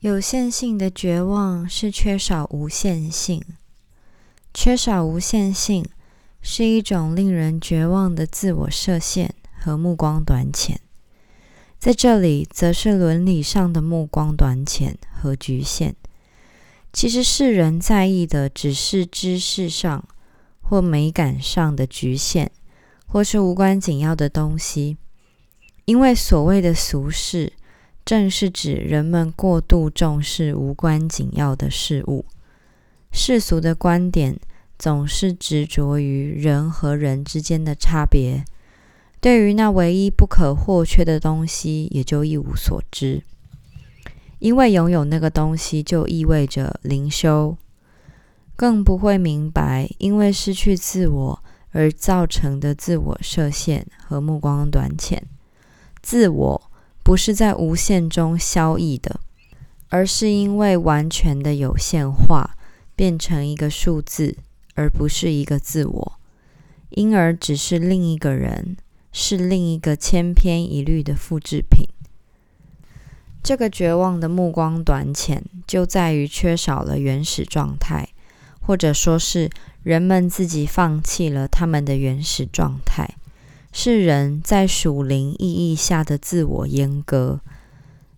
有限性的绝望是缺少无限性，缺少无限性是一种令人绝望的自我设限和目光短浅。在这里，则是伦理上的目光短浅和局限。其实，世人在意的只是知识上或美感上的局限，或是无关紧要的东西，因为所谓的俗世。正是指人们过度重视无关紧要的事物。世俗的观点总是执着于人和人之间的差别，对于那唯一不可或缺的东西也就一无所知。因为拥有那个东西就意味着灵修，更不会明白因为失去自我而造成的自我设限和目光短浅。自我。不是在无限中消逸的，而是因为完全的有限化，变成一个数字，而不是一个自我，因而只是另一个人，是另一个千篇一律的复制品。这个绝望的目光短浅，就在于缺少了原始状态，或者说是人们自己放弃了他们的原始状态。是人在属灵意义下的自我阉割。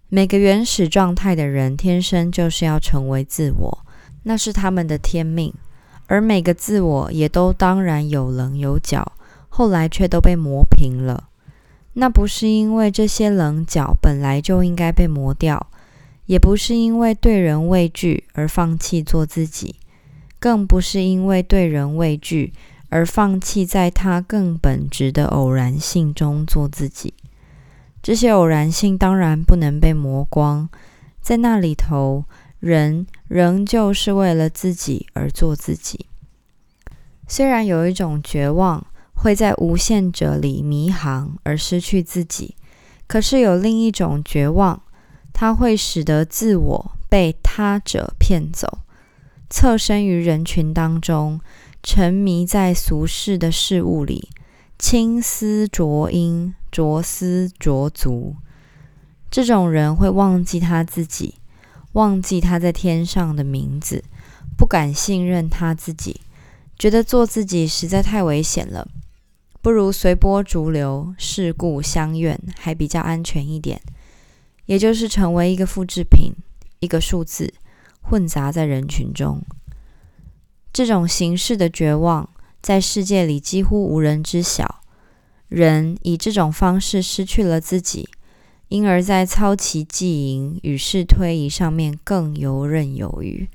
每个原始状态的人天生就是要成为自我，那是他们的天命。而每个自我也都当然有棱有角，后来却都被磨平了。那不是因为这些棱角本来就应该被磨掉，也不是因为对人畏惧而放弃做自己，更不是因为对人畏惧。而放弃在他更本质的偶然性中做自己，这些偶然性当然不能被磨光。在那里头，人仍旧是为了自己而做自己。虽然有一种绝望会在无限者里迷航而失去自己，可是有另一种绝望，它会使得自我被他者骗走，侧身于人群当中。沉迷在俗世的事物里，青思浊音，浊思浊足。这种人会忘记他自己，忘记他在天上的名字，不敢信任他自己，觉得做自己实在太危险了，不如随波逐流，世故相愿，还比较安全一点。也就是成为一个复制品，一个数字，混杂在人群中。这种形式的绝望，在世界里几乎无人知晓。人以这种方式失去了自己，因而，在操其技营与世推移上面更游刃有余，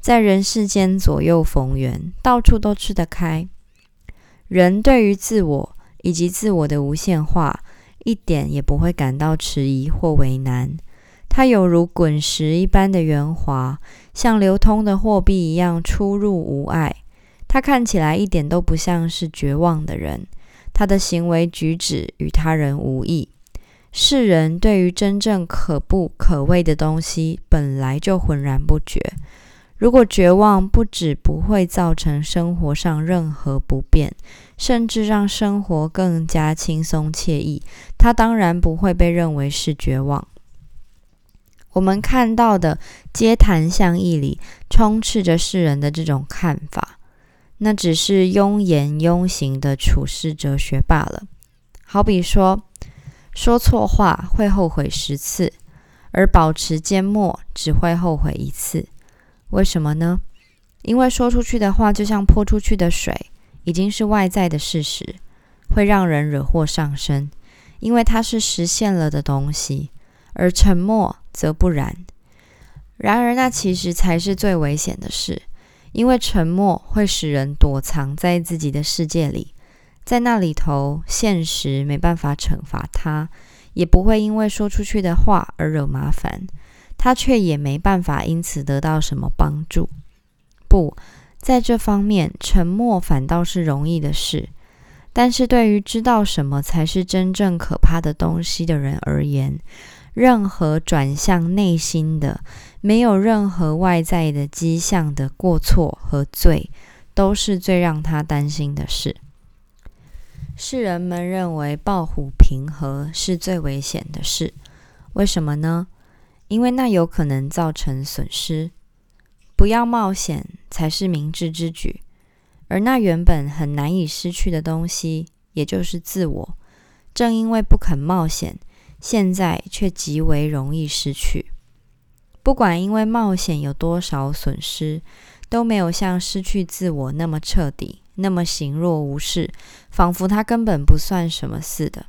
在人世间左右逢源，到处都吃得开。人对于自我以及自我的无限化，一点也不会感到迟疑或为难。它犹如滚石一般的圆滑，像流通的货币一样出入无碍。他看起来一点都不像是绝望的人，他的行为举止与他人无异。世人对于真正可不可畏的东西，本来就浑然不觉。如果绝望不止不会造成生活上任何不便，甚至让生活更加轻松惬意，他当然不会被认为是绝望。我们看到的街谈巷议里充斥着世人的这种看法，那只是庸言庸行的处世哲学罢了。好比说，说错话会后悔十次，而保持缄默只会后悔一次。为什么呢？因为说出去的话就像泼出去的水，已经是外在的事实，会让人惹祸上身，因为它是实现了的东西。而沉默则不然。然而，那其实才是最危险的事，因为沉默会使人躲藏在自己的世界里，在那里头，现实没办法惩罚他，也不会因为说出去的话而惹麻烦，他却也没办法因此得到什么帮助。不在这方面，沉默反倒是容易的事。但是对于知道什么才是真正可怕的东西的人而言，任何转向内心的、没有任何外在的迹象的过错和罪，都是最让他担心的事。世人们认为抱虎平和是最危险的事，为什么呢？因为那有可能造成损失。不要冒险才是明智之举，而那原本很难以失去的东西，也就是自我，正因为不肯冒险，现在却极为容易失去。不管因为冒险有多少损失，都没有像失去自我那么彻底，那么行若无事，仿佛它根本不算什么似的。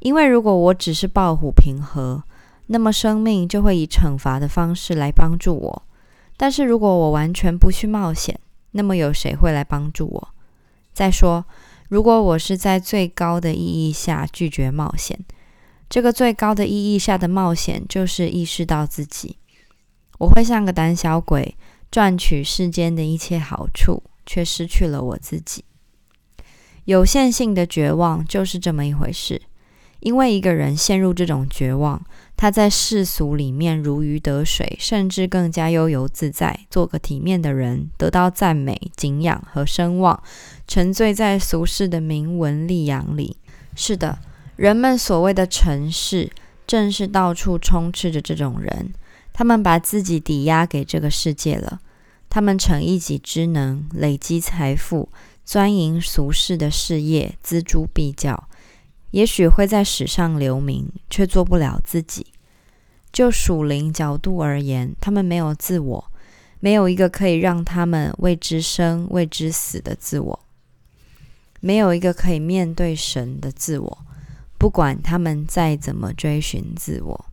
因为如果我只是抱虎平和，那么生命就会以惩罚的方式来帮助我。但是如果我完全不去冒险，那么有谁会来帮助我？再说，如果我是在最高的意义下拒绝冒险，这个最高的意义下的冒险就是意识到自己，我会像个胆小鬼，赚取世间的一切好处，却失去了我自己。有限性的绝望就是这么一回事。因为一个人陷入这种绝望，他在世俗里面如鱼得水，甚至更加悠游自在，做个体面的人，得到赞美、敬仰和声望，沉醉在俗世的名闻利养里。是的，人们所谓的尘世，正是到处充斥着这种人。他们把自己抵押给这个世界了，他们逞一己之能，累积财富，钻营俗世的事业，锱铢必较。也许会在史上留名，却做不了自己。就属灵角度而言，他们没有自我，没有一个可以让他们为之生、为之死的自我，没有一个可以面对神的自我。不管他们再怎么追寻自我。